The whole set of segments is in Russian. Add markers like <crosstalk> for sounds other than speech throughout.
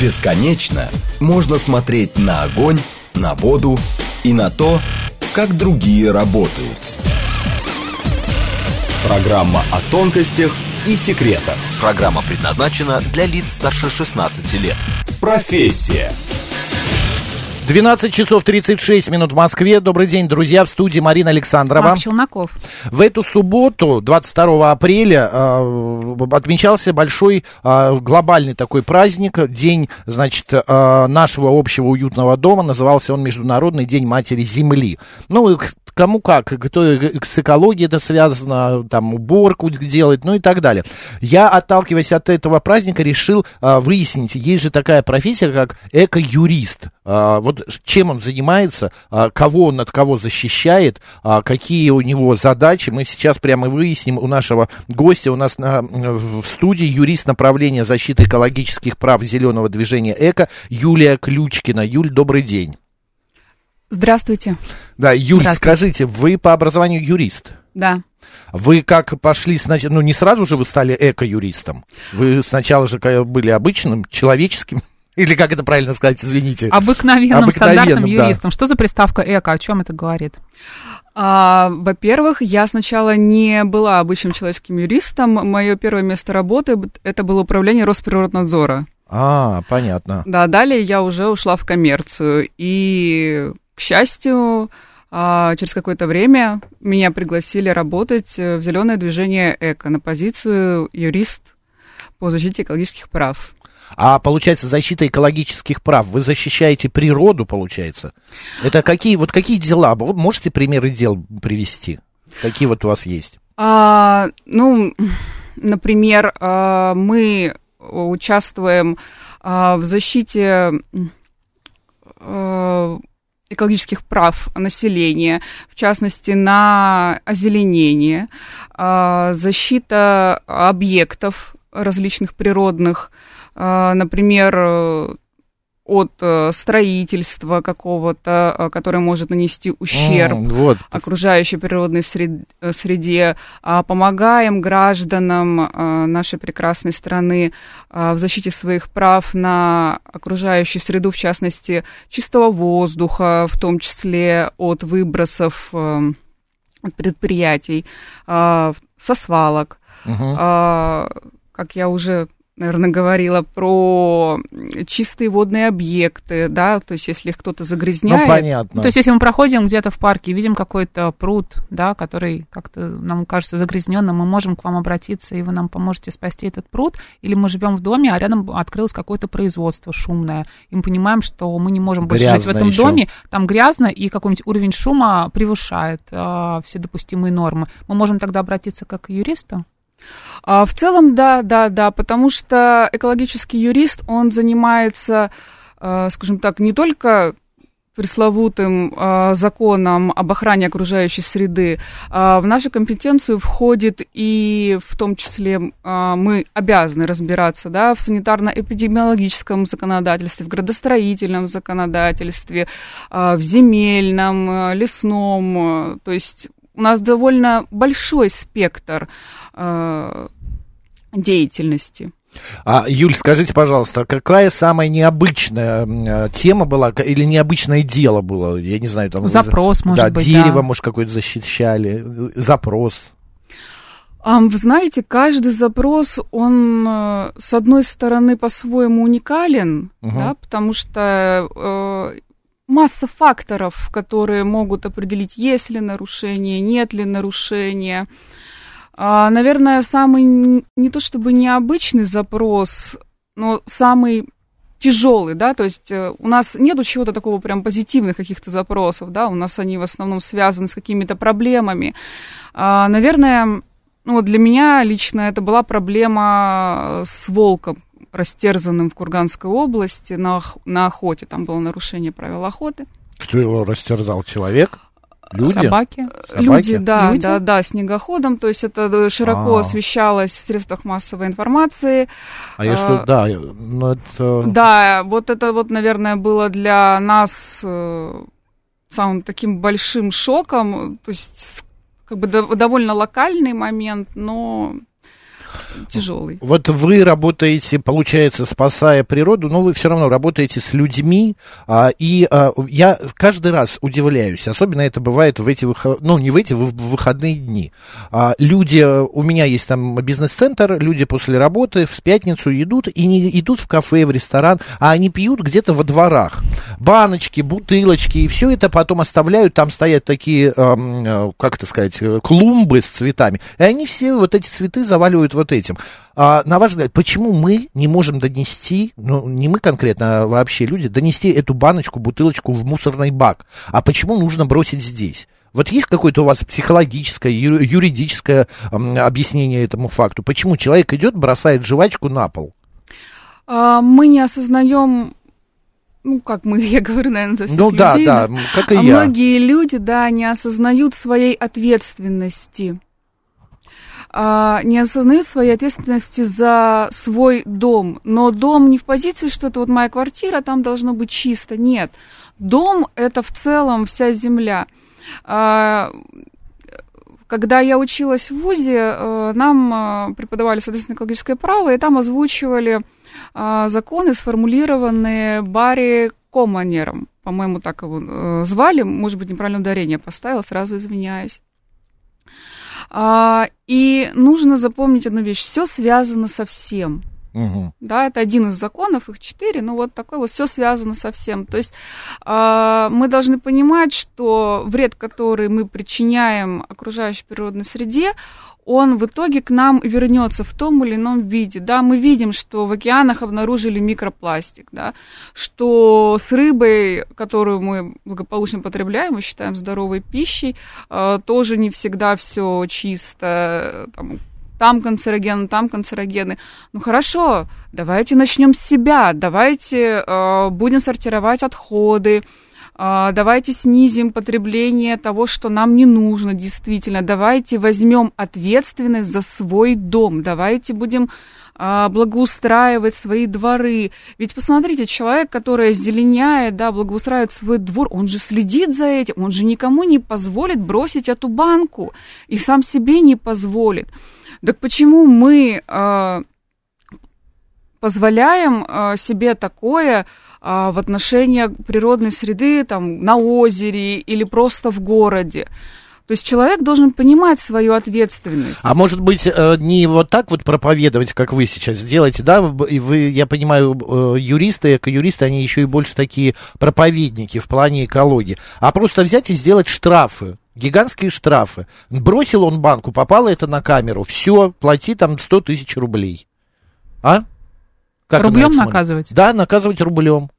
Бесконечно можно смотреть на огонь, на воду и на то, как другие работают. Программа о тонкостях и секретах. Программа предназначена для лиц старше 16 лет. Профессия. 12 часов 36 минут в Москве. Добрый день, друзья, в студии Марина Александрова. Марк Челноков. В эту субботу, 22 апреля, э, отмечался большой э, глобальный такой праздник, день, значит, э, нашего общего уютного дома. Назывался он Международный день Матери Земли. Ну, кому как, кто с экологией это связано, там уборку делать, ну и так далее. Я, отталкиваясь от этого праздника, решил выяснить, есть же такая профессия, как эко-юрист. Вот чем он занимается, кого он от кого защищает, какие у него задачи. Мы сейчас прямо выясним у нашего гостя. У нас на, в студии юрист направления защиты экологических прав зеленого движения «Эко» Юлия Ключкина. Юль, добрый день. Здравствуйте. Да, Юль, Здравствуйте. скажите, вы по образованию юрист? Да. Вы как пошли ну не сразу же вы стали эко-юристом, вы сначала же были обычным, человеческим или как это правильно сказать, извините? Обыкновенным, Обыкновенным стандартным да. юристом. Что за приставка эко? О чем это говорит? А, во-первых, я сначала не была обычным человеческим юристом. Мое первое место работы это было управление Росприроднадзора. А, понятно. Да, далее я уже ушла в коммерцию. И, к счастью, а, через какое-то время меня пригласили работать в зеленое движение эко на позицию юрист по защите экологических прав. А получается, защита экологических прав, вы защищаете природу, получается? Это какие, вот какие дела? Вы можете примеры дел привести? Какие вот у вас есть? А, ну, например, а, мы участвуем а, в защите а, экологических прав населения, в частности, на озеленение, защита объектов различных природных, например, э, от э, строительства какого-то, э, которое может нанести ущерб mm, вот. окружающей природной среде, а, помогаем гражданам нашей прекрасной страны в защите своих прав на окружающую среду, в частности, чистого воздуха, в том числе от выбросов предприятий, со свалок. Uh-huh. Как я уже наверное, говорила про чистые водные объекты, да, то есть если кто-то загрязняет. Ну, понятно. То есть если мы проходим где-то в парке и видим какой-то пруд, да, который как-то нам кажется загрязненным, мы можем к вам обратиться, и вы нам поможете спасти этот пруд, или мы живем в доме, а рядом открылось какое-то производство шумное, и мы понимаем, что мы не можем больше грязно жить в этом еще. доме, там грязно, и какой-нибудь уровень шума превышает э, все допустимые нормы. Мы можем тогда обратиться как к юристу? А, в целом, да, да, да, потому что экологический юрист, он занимается, а, скажем так, не только пресловутым э, законом об охране окружающей среды, э, в нашу компетенцию входит и в том числе э, мы обязаны разбираться да, в санитарно-эпидемиологическом законодательстве, в градостроительном законодательстве, э, в земельном, э, лесном, то есть у нас довольно большой спектр э, деятельности. А, Юль, скажите, пожалуйста, какая самая необычная э, тема была или необычное дело было? Я не знаю, там... Запрос, может да, быть, дерево, да. может, какое-то защищали, запрос. Вы знаете, каждый запрос, он, э, с одной стороны, по-своему уникален, угу. да, потому что э, масса факторов, которые могут определить, есть ли нарушение, нет ли нарушения. А, наверное, самый не то чтобы необычный запрос, но самый тяжелый, да, то есть э, у нас нету чего-то такого прям позитивных каких-то запросов, да, у нас они в основном связаны с какими-то проблемами. А, наверное, ну, для меня лично это была проблема с волком, растерзанным в Курганской области на, на охоте. Там было нарушение правил охоты. Кто его растерзал? Человек? Люди? Собаки? Собаки? Люди, да, Люди? да, да, снегоходом. То есть это широко А-а-а. освещалось в средствах массовой информации. А я что, да, ну это... Да, вот это вот, наверное, было для нас э, самым таким большим шоком. То есть как бы довольно локальный момент, но тяжелый. Вот вы работаете, получается, спасая природу, но вы все равно работаете с людьми, а, и а, я каждый раз удивляюсь, особенно это бывает в эти выходные, ну, не в эти, в выходные дни. А, люди, у меня есть там бизнес-центр, люди после работы в пятницу идут и не идут в кафе, в ресторан, а они пьют где-то во дворах. Баночки, бутылочки, и все это потом оставляют, там стоят такие, э, как это сказать, клумбы с цветами, и они все вот эти цветы заваливают вот этим. А, на ваш взгляд, почему мы не можем донести, ну, не мы конкретно, а вообще люди, донести эту баночку, бутылочку в мусорный бак? А почему нужно бросить здесь? Вот есть какое-то у вас психологическое, юридическое объяснение этому факту? Почему человек идет, бросает жвачку на пол? А, мы не осознаем ну, как мы, <laughs> я говорю, наверное, за всех ну, людей. Ну, да, да, как и а я. Многие люди, да, не осознают своей ответственности. А, не осознают своей ответственности за свой дом. Но дом не в позиции, что это вот моя квартира, там должно быть чисто. Нет. Дом – это в целом вся земля. А, когда я училась в ВУЗе, э, нам э, преподавали, соответственно, экологическое право, и там озвучивали э, законы, сформулированные Барри Команером. По-моему, так его звали. Может быть, неправильное ударение поставила, сразу извиняюсь. А, и нужно запомнить одну вещь. Все связано со всем. Угу. Да, это один из законов, их четыре, но вот такое вот все связано со всем. То есть э, мы должны понимать, что вред, который мы причиняем окружающей природной среде, он в итоге к нам вернется в том или ином виде. Да, мы видим, что в океанах обнаружили микропластик, да, что с рыбой, которую мы благополучно потребляем, мы считаем здоровой пищей, э, тоже не всегда все чисто, там, там канцерогены, там канцерогены. Ну хорошо, давайте начнем с себя, давайте э, будем сортировать отходы, э, давайте снизим потребление того, что нам не нужно действительно, давайте возьмем ответственность за свой дом, давайте будем э, благоустраивать свои дворы. Ведь посмотрите, человек, который зеленяет, да, благоустраивает свой двор, он же следит за этим, он же никому не позволит бросить эту банку и сам себе не позволит. Так почему мы э, позволяем э, себе такое э, в отношении природной среды там, на озере или просто в городе? То есть человек должен понимать свою ответственность. А может быть, э, не вот так вот проповедовать, как вы сейчас делаете, да? И вы, я понимаю, э, юристы, эко-юристы, они еще и больше такие проповедники в плане экологии. А просто взять и сделать штрафы гигантские штрафы. Бросил он банку, попало это на камеру, все, плати там 100 тысяч рублей. А? Как рублем наказывать? Да, наказывать рублем.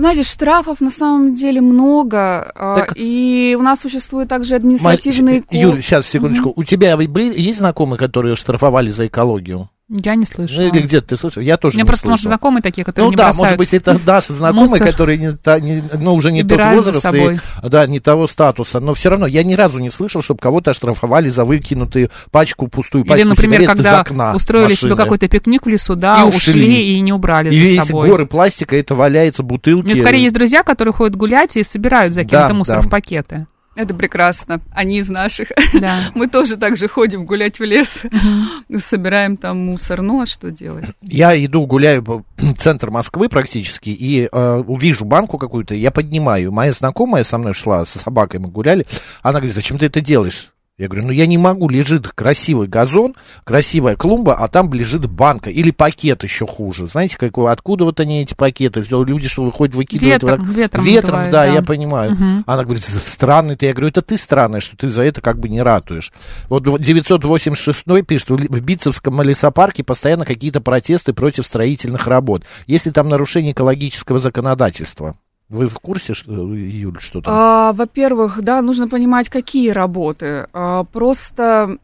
Знаете, штрафов на самом деле много, а, так... и у нас существует также административные... Ма... Юль, сейчас, секундочку. Угу. У тебя были, есть знакомые, которые штрафовали за экологию? Я не слышала. Ну, или где-то ты слышал? Я тоже У меня не просто, слышал. может, знакомые такие, которые ну, не да, может быть, это наши <laughs> знакомые, мусор. которые не, та, не, ну, уже не тот возраст, и, да, не того статуса. Но все равно я ни разу не слышал, чтобы кого-то оштрафовали за выкинутую пачку, пустую пачку Или, например, когда из окна устроили машины. себе какой-то пикник в лесу, да, и ушли. ушли и не убрали и за собой. Горы пластика, это валяется, бутылки. У меня скорее есть друзья, которые ходят гулять и собирают закинутый да, мусор да. в пакеты. Это прекрасно. Они из наших. Да. <laughs> Мы тоже так же ходим гулять в лес, угу. <laughs> собираем там мусор. Ну, а что делать? Я иду, гуляю по <clears throat> центр Москвы практически, и э, увижу банку какую-то, я поднимаю. Моя знакомая со мной шла, со собакой мы гуляли, она говорит, зачем ты это делаешь? Я говорю, ну я не могу, лежит красивый газон, красивая клумба, а там лежит банка или пакет еще хуже. Знаете, какой, откуда вот они эти пакеты? Люди, что выходят, выкидывают. Ветром, вот, ветром, ветром да, да, я понимаю. Угу. Она говорит, странный ты. Я говорю, это ты странный, что ты за это как бы не ратуешь. Вот 986 пишет, в Битцевском лесопарке постоянно какие-то протесты против строительных работ. Есть ли там нарушение экологического законодательства? Вы в курсе, что, Юль, что там? А, во-первых, да, нужно понимать, какие работы. А, просто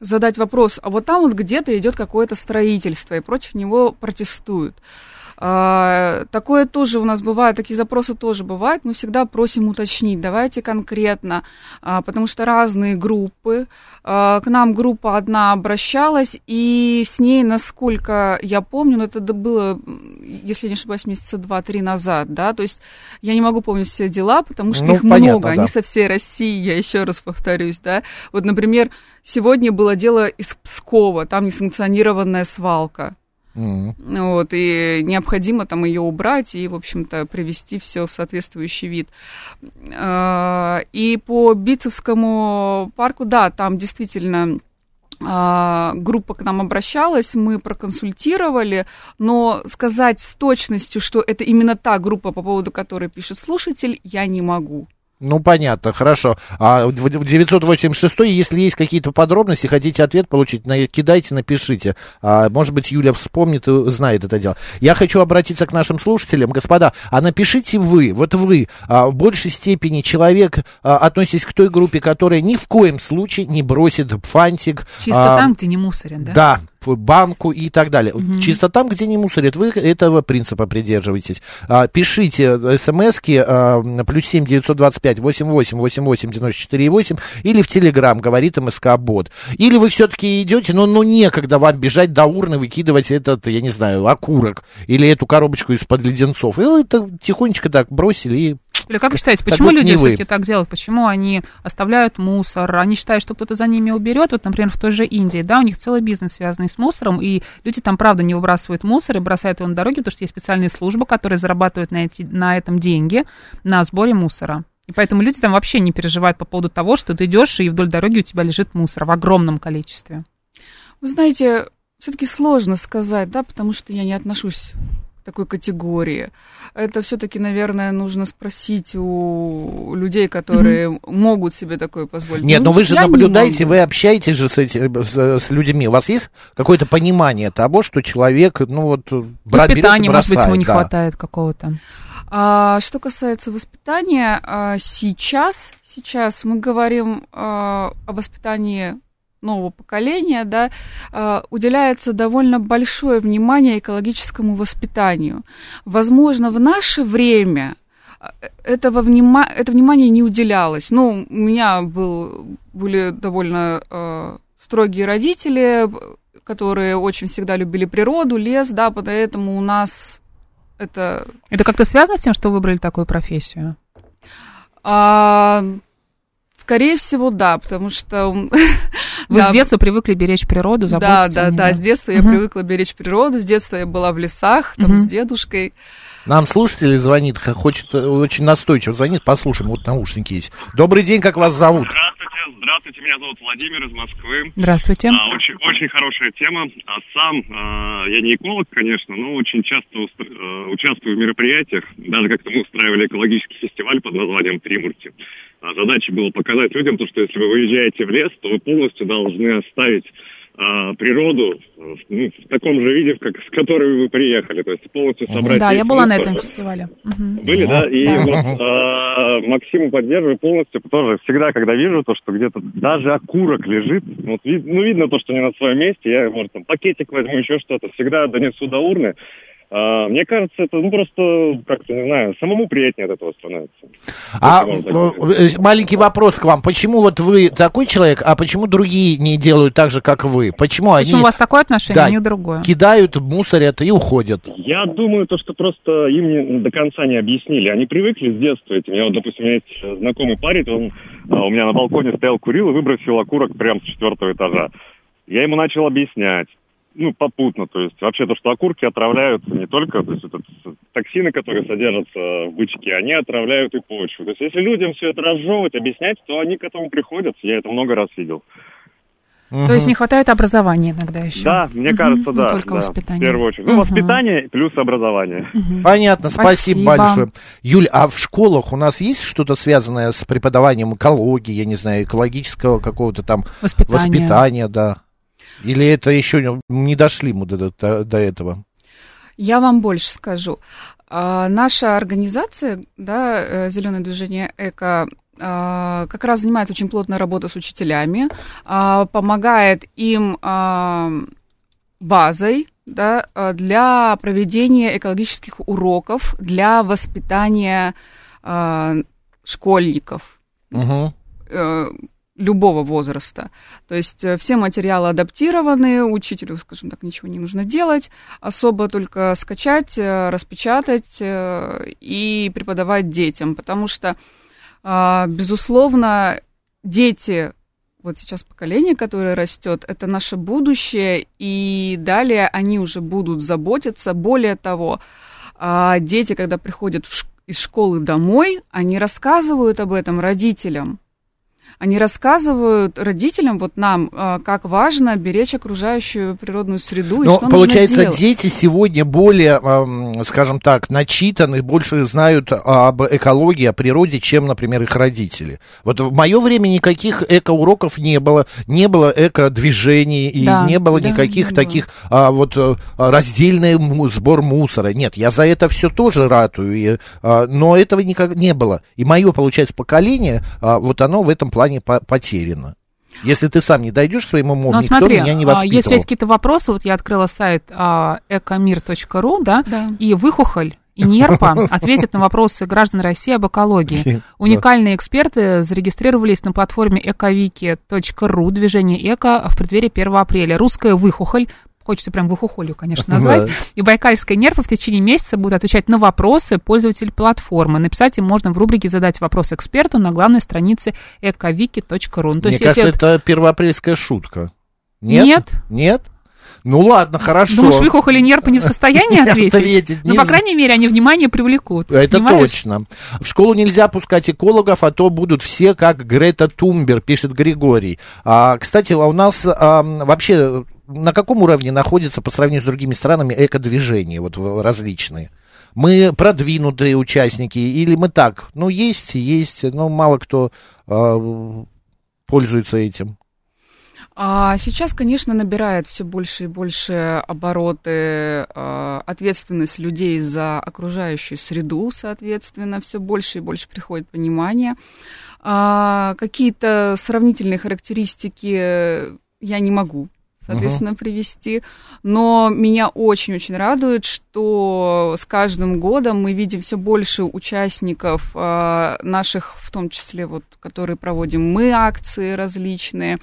задать вопрос, а вот там вот где-то идет какое-то строительство, и против него протестуют. А, такое тоже у нас бывает, такие запросы тоже бывают. Мы всегда просим уточнить, давайте конкретно, а, потому что разные группы. А, к нам группа одна обращалась, и с ней, насколько я помню, но это было если не ошибаюсь, месяца два-три назад, да, то есть я не могу помнить все дела, потому что ну, их понятно, много, да. они со всей России, я еще раз повторюсь, да. Вот, например, сегодня было дело из Пскова, там несанкционированная свалка. Mm-hmm. Вот, и необходимо там ее убрать и, в общем-то, привести все в соответствующий вид. А, и по Битцевскому парку, да, там действительно а, группа к нам обращалась, мы проконсультировали, но сказать с точностью, что это именно та группа, по поводу которой пишет слушатель, я не могу. Ну, понятно, хорошо. А в 986, если есть какие-то подробности, хотите ответ получить, кидайте, напишите. А, может быть, Юля вспомнит и знает это дело. Я хочу обратиться к нашим слушателям. Господа, а напишите вы, вот вы, а, в большей степени человек, а, относитесь к той группе, которая ни в коем случае не бросит фантик. Чисто а, там, где не мусорят, да? Да, банку и так далее. Угу. Чисто там, где не мусорят, вы этого принципа придерживаетесь. А, пишите смски а, плюс семь девятьсот двадцать пять восемь восемь восемь восемь девяносто четыре восемь или в Телеграм говорит МСК Бот. Или вы все-таки идете, но ну некогда вам бежать до урны, выкидывать этот, я не знаю, окурок или эту коробочку из-под леденцов. И вы это тихонечко так бросили и или как вы считаете, почему люди все-таки так делают? Почему они оставляют мусор? Они считают, что кто-то за ними уберет. Вот, например, в той же Индии, да, у них целый бизнес связанный с мусором, и люди там, правда, не выбрасывают мусор и бросают его на дороге, потому что есть специальные службы, которые зарабатывают на, эти, на этом деньги, на сборе мусора. И поэтому люди там вообще не переживают по поводу того, что ты идешь, и вдоль дороги у тебя лежит мусор в огромном количестве. Вы знаете, все-таки сложно сказать, да, потому что я не отношусь такой категории. Это все-таки, наверное, нужно спросить у людей, которые mm-hmm. могут себе такое позволить. Нет, ну, но вы же наблюдаете, вы общаетесь же с, эти, с, с людьми. У вас есть какое-то понимание того, что человек, ну вот, брат, Воспитание, берет и бросает, может быть, ему не да. хватает какого-то. А, что касается воспитания, а, сейчас, сейчас мы говорим а, о воспитании нового поколения, да, э, уделяется довольно большое внимание экологическому воспитанию. Возможно, в наше время э, этого внима... это внимание не уделялось. Ну, у меня был, были довольно э, строгие родители, которые очень всегда любили природу, лес, да, поэтому у нас это... Это как-то связано с тем, что выбрали такую профессию? А, Скорее всего, да, потому что... <laughs> Вы да. с детства привыкли беречь природу, заботиться Да, да, да, с детства я привыкла беречь прироу, с детства я была в лесах, там, с дедушкой. Нам слушатель звонит, хочет, очень настойчиво звонит, послушаем, вот наушники есть. Добрый день, как вас зовут? Здравствуйте, здравствуйте, меня зовут Владимир из Москвы. Здравствуйте. А, очень, очень хорошая тема. А сам, а, я не эколог, конечно, но очень часто устро... а, участвую в мероприятиях. Даже как-то мы устраивали экологический фестиваль под названием «Тримурти». А задача была показать людям, то, что если вы выезжаете в лес, то вы полностью должны оставить а, природу ну, в таком же виде, как с которой вы приехали, то есть полностью собрать. Да, я была на этом фестивале. Были, да, и да. вот а, Максиму поддерживаю полностью, тоже всегда, когда вижу то, что где-то даже окурок лежит, вот, ну видно то, что не на своем месте, я, может, там пакетик возьму, еще что-то, всегда донесу до урны, а, мне кажется, это ну просто как-то, не знаю, самому приятнее от этого становится. А э, маленький вопрос к вам. Почему вот вы такой человек, а почему другие не делают так же, как вы? Почему, почему они... у вас такое отношение, да, а не другое? кидают, мусорят и уходят? Я думаю, то, что просто им не, до конца не объяснили. Они привыкли с детства этим. Я вот, допустим, у меня есть знакомый парень, он а, у меня на балконе стоял, курил и выбросил окурок прямо с четвертого этажа. Я ему начал объяснять ну, попутно, то есть вообще то, что окурки отравляют не только, то есть это токсины, которые содержатся в бычке, они отравляют и почву. То есть если людям все это разжевывать, объяснять, то они к этому приходят. Я это много раз видел. Угу. То есть не хватает образования иногда еще. Да, мне угу. кажется, да. Не только да, воспитание. В первую очередь. Ну, угу. воспитание плюс образование. Угу. Понятно, спасибо, спасибо большое. Юль, а в школах у нас есть что-то связанное с преподаванием экологии, я не знаю, экологического какого-то там воспитания, воспитания да? Или это еще не дошли мы до, до, до этого? Я вам больше скажу. А, наша организация, да, э, Зеленое движение Эко, а, как раз занимается очень плотной работой с учителями, а, помогает им а, базой да, для проведения экологических уроков, для воспитания а, школьников. Угу любого возраста. То есть э, все материалы адаптированы, учителю, скажем так, ничего не нужно делать, особо только скачать, э, распечатать э, и преподавать детям, потому что, а, безусловно, дети вот сейчас поколение, которое растет, это наше будущее, и далее они уже будут заботиться. Более того, а, дети, когда приходят из школы домой, они рассказывают об этом родителям они рассказывают родителям, вот нам, а, как важно беречь окружающую природную среду. Но, получается, дети сегодня более, скажем так, начитаны, больше знают об экологии, о природе, чем, например, их родители. Вот в мое время никаких эко-уроков не было, не было эко-движений, и да, не было да, никаких не таких было. а, вот э, раздельный сбор мусора. Нет, я за это все тоже ратую, и, а, но этого никак не было. И мое, получается, поколение, а, вот оно в этом плане плане по потеряно. Если ты сам не дойдешь к своему уму, Но никто смотри, меня не а, воспитывал. Если есть какие-то вопросы, вот я открыла сайт а, экомир.ру, да, да, и выхухоль и НЕРПа <laughs> ответят на вопросы граждан России об экологии. Уникальные эксперты зарегистрировались на платформе эковики.ру, движение эко в преддверии 1 апреля. Русская выхухоль хочется прям выхухолью, конечно, <laughs> назвать. Да. И Байкальская нерва в течение месяца будет отвечать на вопросы пользователей платформы. Написать им можно в рубрике «Задать вопрос эксперту» на главной странице ekoviki.ru. Ну, то Мне есть, кажется, это... это первоапрельская шутка. Нет? Нет? Нет? Ну ладно, хорошо. Думаешь, Вихох или не в состоянии <laughs> ответить? ответить ну, по крайней мере, они внимание привлекут. Это понимаешь? точно. В школу нельзя пускать экологов, а то будут все как Грета Тумбер, пишет Григорий. А, кстати, а у нас а, вообще на каком уровне находится по сравнению с другими странами эко-движения вот различные? Мы продвинутые участники или мы так? Ну, есть, есть, но мало кто э, пользуется этим. А сейчас, конечно, набирает все больше и больше обороты э, ответственность людей за окружающую среду, соответственно, все больше и больше приходит понимание. А, какие-то сравнительные характеристики я не могу соответственно, uh-huh. привести. Но меня очень-очень радует, что с каждым годом мы видим все больше участников э, наших, в том числе, вот, которые проводим мы акции различные,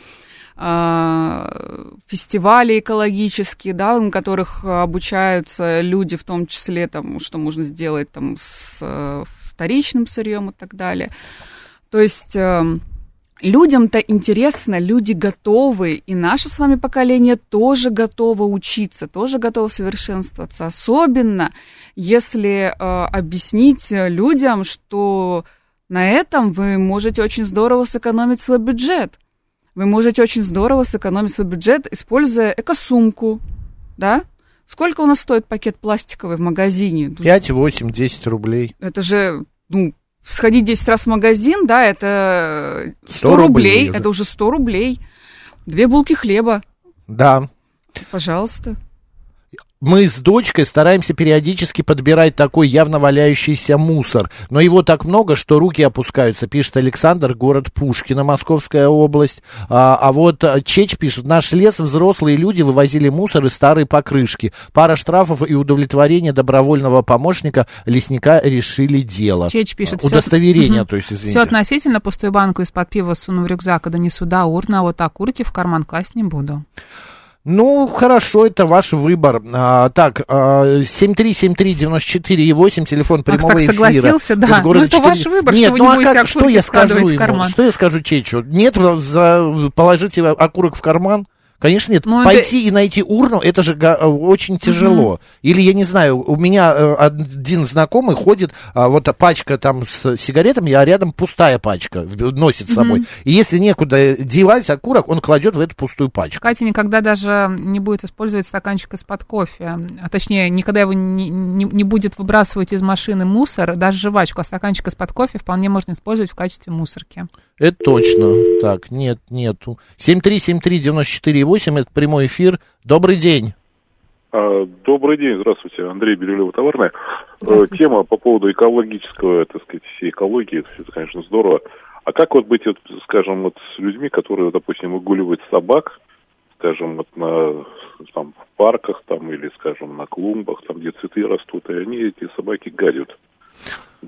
э, фестивали экологические, да, на которых обучаются люди, в том числе, там, что можно сделать там, с э, вторичным сырьем и так далее. То есть... Людям-то интересно, люди готовы, и наше с вами поколение тоже готово учиться, тоже готово совершенствоваться. Особенно, если э, объяснить людям, что на этом вы можете очень здорово сэкономить свой бюджет. Вы можете очень здорово сэкономить свой бюджет, используя экосумку, да? Сколько у нас стоит пакет пластиковый в магазине? 5, 8, 10 рублей. Это же, ну, сходить 10 раз в магазин, да, это 100, 100 рублей, рублей это уже 100 рублей. Две булки хлеба. Да. Пожалуйста мы с дочкой стараемся периодически подбирать такой явно валяющийся мусор. Но его так много, что руки опускаются, пишет Александр, город Пушкино, Московская область. А, а вот а, Чеч пишет, в наш лес взрослые люди вывозили мусор и старые покрышки. Пара штрафов и удовлетворение добровольного помощника лесника решили дело. Чеч пишет, Удостоверение, все, то есть, извините. Все относительно, пустую банку из-под пива суну в рюкзак, да не сюда урна, а вот окурки в карман класть не буду. Ну, хорошо, это ваш выбор. А, так, а, 7373948, телефон прямого Макс, так эфира. согласился, да. Ну, это 4... ваш выбор, Нет, что ну, вы не а как, что я скажу ему? Что я скажу Чечу? Нет, за, положите окурок в карман. Конечно, нет. Ну, Пойти это... и найти урну, это же очень тяжело. Угу. Или, я не знаю, у меня э, один знакомый ходит, а, вот пачка там с сигаретами, а рядом пустая пачка носит с собой. Угу. И если некуда девать окурок, он кладет в эту пустую пачку. Катя никогда даже не будет использовать стаканчик из-под кофе. А точнее, никогда его не, не, не будет выбрасывать из машины мусор, даже жвачку, а стаканчик из-под кофе вполне можно использовать в качестве мусорки. Это точно. Так, нет, нету. 7373948, это прямой эфир. Добрый день. А, добрый день, здравствуйте, Андрей Бирюлева, Товарная. Э, тема по поводу экологического, так сказать, всей экологии, это, это, конечно, здорово. А как вот быть, вот, скажем, вот с людьми, которые, допустим, выгуливают собак, скажем, вот на там, в парках там или, скажем, на клумбах, там, где цветы растут, и они, эти собаки, гадят.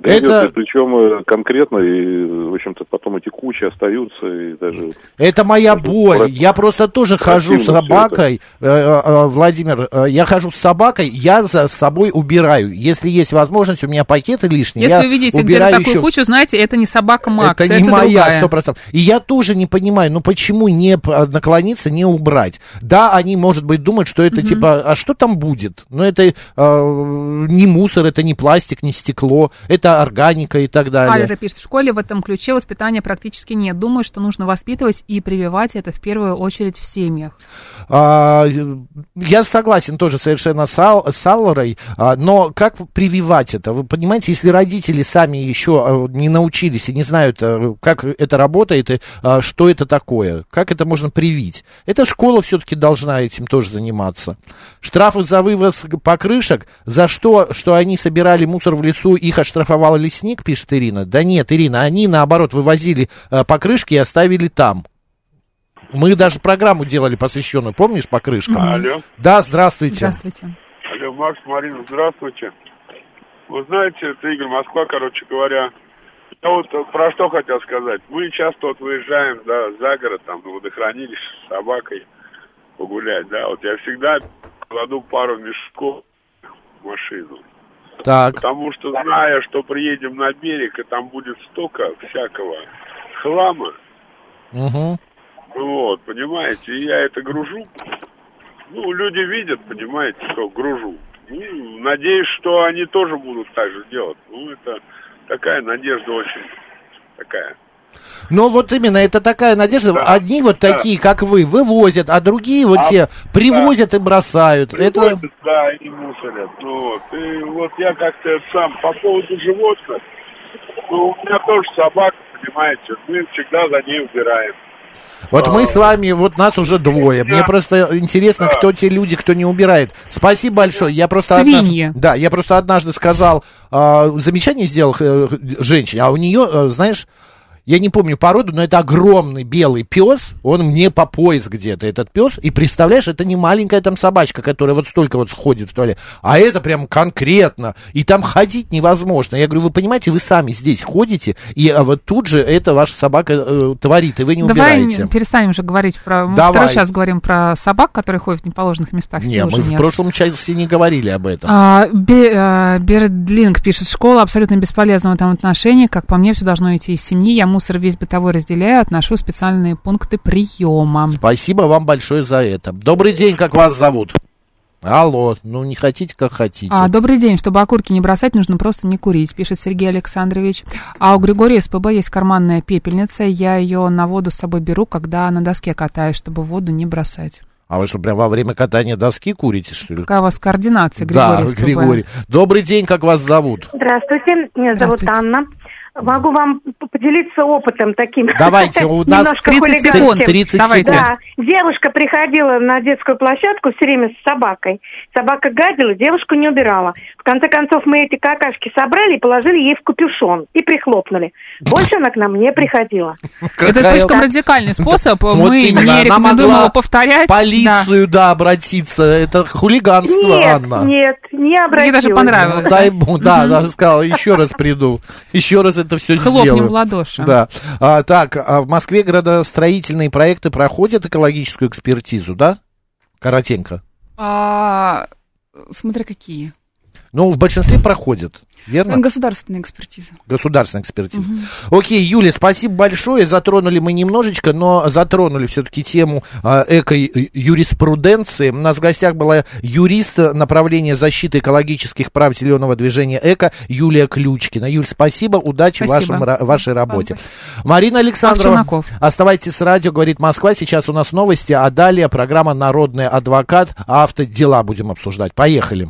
Это... причем э, конкретно, и, в общем-то, потом эти кучи остаются, и даже... Это моя боль. Про... Я просто тоже хожу с собакой, э, э, Владимир, я хожу с собакой, я за собой убираю. Если есть возможность, у меня пакеты лишние, Если я вы видите где-то такую еще... кучу, знаете, это не собака Макс, это, это не моя, сто процентов. И я тоже не понимаю, ну почему не наклониться, не убрать? Да, они, может быть, думают, что это угу. типа, а что там будет? Ну это э, не мусор, это не пластик, не стекло, это это органика и так далее. Алера пишет, в школе в этом ключе воспитания практически нет. Думаю, что нужно воспитывать и прививать это в первую очередь в семьях. А, я согласен тоже совершенно с, Ал, а, но как прививать это? Вы понимаете, если родители сами еще а, не научились и не знают, как это работает и что это такое, как это можно привить? Эта школа все-таки должна этим тоже заниматься. Штрафы за вывоз покрышек, за что, что они собирали мусор в лесу, их оштрафовали штрафовал лесник, пишет Ирина. Да нет, Ирина, они наоборот вывозили покрышки и оставили там. Мы даже программу делали посвященную, помнишь, покрышкам? Алло. Да, здравствуйте. Здравствуйте. Алло, Макс, Марина, здравствуйте. Вы знаете, это Игорь Москва, короче говоря. Я вот про что хотел сказать. Мы часто вот выезжаем, да, за город, там, на водохранилище с собакой погулять, да. Вот я всегда кладу пару мешков в машину. Так. Потому что зная, что приедем на берег, и там будет столько всякого хлама. Угу. Вот, понимаете, и я это гружу. Ну, люди видят, понимаете, что гружу. Ну, надеюсь, что они тоже будут так же делать. Ну, это такая надежда очень такая. Ну, вот именно, это такая надежда. Да. Одни вот да. такие, как вы, вывозят, а другие вот а, те привозят да. и бросают. Привозят, это... да, и мусорят. Ну, вот. И вот я как-то сам по поводу животных, ну, у меня тоже собака, понимаете, мы всегда за ней убираем. Вот а, мы с вами, вот нас уже двое. Мне просто интересно, кто те люди, кто не убирает. Спасибо большое. Я просто Свиньи. однажды, да, я просто однажды сказал, э, замечание сделал э, женщине, а у нее, э, знаешь, я не помню породу, но это огромный белый пес, он мне по пояс где-то, этот пес, и представляешь, это не маленькая там собачка, которая вот столько вот сходит в туалет, а это прям конкретно, и там ходить невозможно. Я говорю, вы понимаете, вы сами здесь ходите, и а вот тут же это ваша собака э, творит, и вы не Давай убираете. Давай перестанем уже говорить про... Мы Давай. второй сейчас говорим про собак, которые ходят в неположенных местах. Не, мы в нет. прошлом части не говорили об этом. А, Бе, а, Бердлинг пишет, школа абсолютно бесполезна в этом отношении, как по мне, все должно идти из семьи, я мусор весь бытовой разделяю, отношу в специальные пункты приема. Спасибо вам большое за это. Добрый день, как вас зовут? Алло, ну не хотите, как хотите. А, добрый день. Чтобы окурки не бросать, нужно просто не курить, пишет Сергей Александрович. А у Григория СПБ есть карманная пепельница. Я ее на воду с собой беру, когда на доске катаюсь, чтобы воду не бросать. А вы что, прям во время катания доски курите, что ли? Какая у вас координация, Григорий? Да, СПБ? Григорий. Добрый день, как вас зовут? Здравствуйте, меня зовут Анна. Могу вам поделиться опытом таким. Давайте, у <laughs> нас 30 секунд. 30 Давайте. Да, девушка приходила на детскую площадку все время с собакой. Собака гадила, девушку не убирала. В конце концов, мы эти какашки собрали и положили ей в капюшон. И прихлопнули. Больше она к нам не приходила. Это слишком радикальный способ. Мы не рекомендуем его повторять. полицию, да, обратиться. Это хулиганство, Анна. Нет, не обратилась. Мне даже понравилось. Да, да, сказала, еще раз приду. Еще раз это все Хлопнем сделаю. в ладоши. Да. А, так, а в Москве градостроительные проекты проходят экологическую экспертизу, да? Коротенько. А, смотря какие. Ну, в большинстве проходят. Верно? Государственная экспертиза. Государственная экспертиза. Угу. Окей, Юля, спасибо большое. Затронули мы немножечко, но затронули все-таки тему э, эко-юриспруденции. У нас в гостях была юрист направления защиты экологических прав зеленого движения ЭКО Юлия Ключкина. Юль, спасибо, удачи спасибо. вашем, вашей работе. Спасибо. Марина Александрова, оставайтесь с радио, говорит Москва. Сейчас у нас новости, а далее программа «Народный адвокат». Автодела будем обсуждать. Поехали.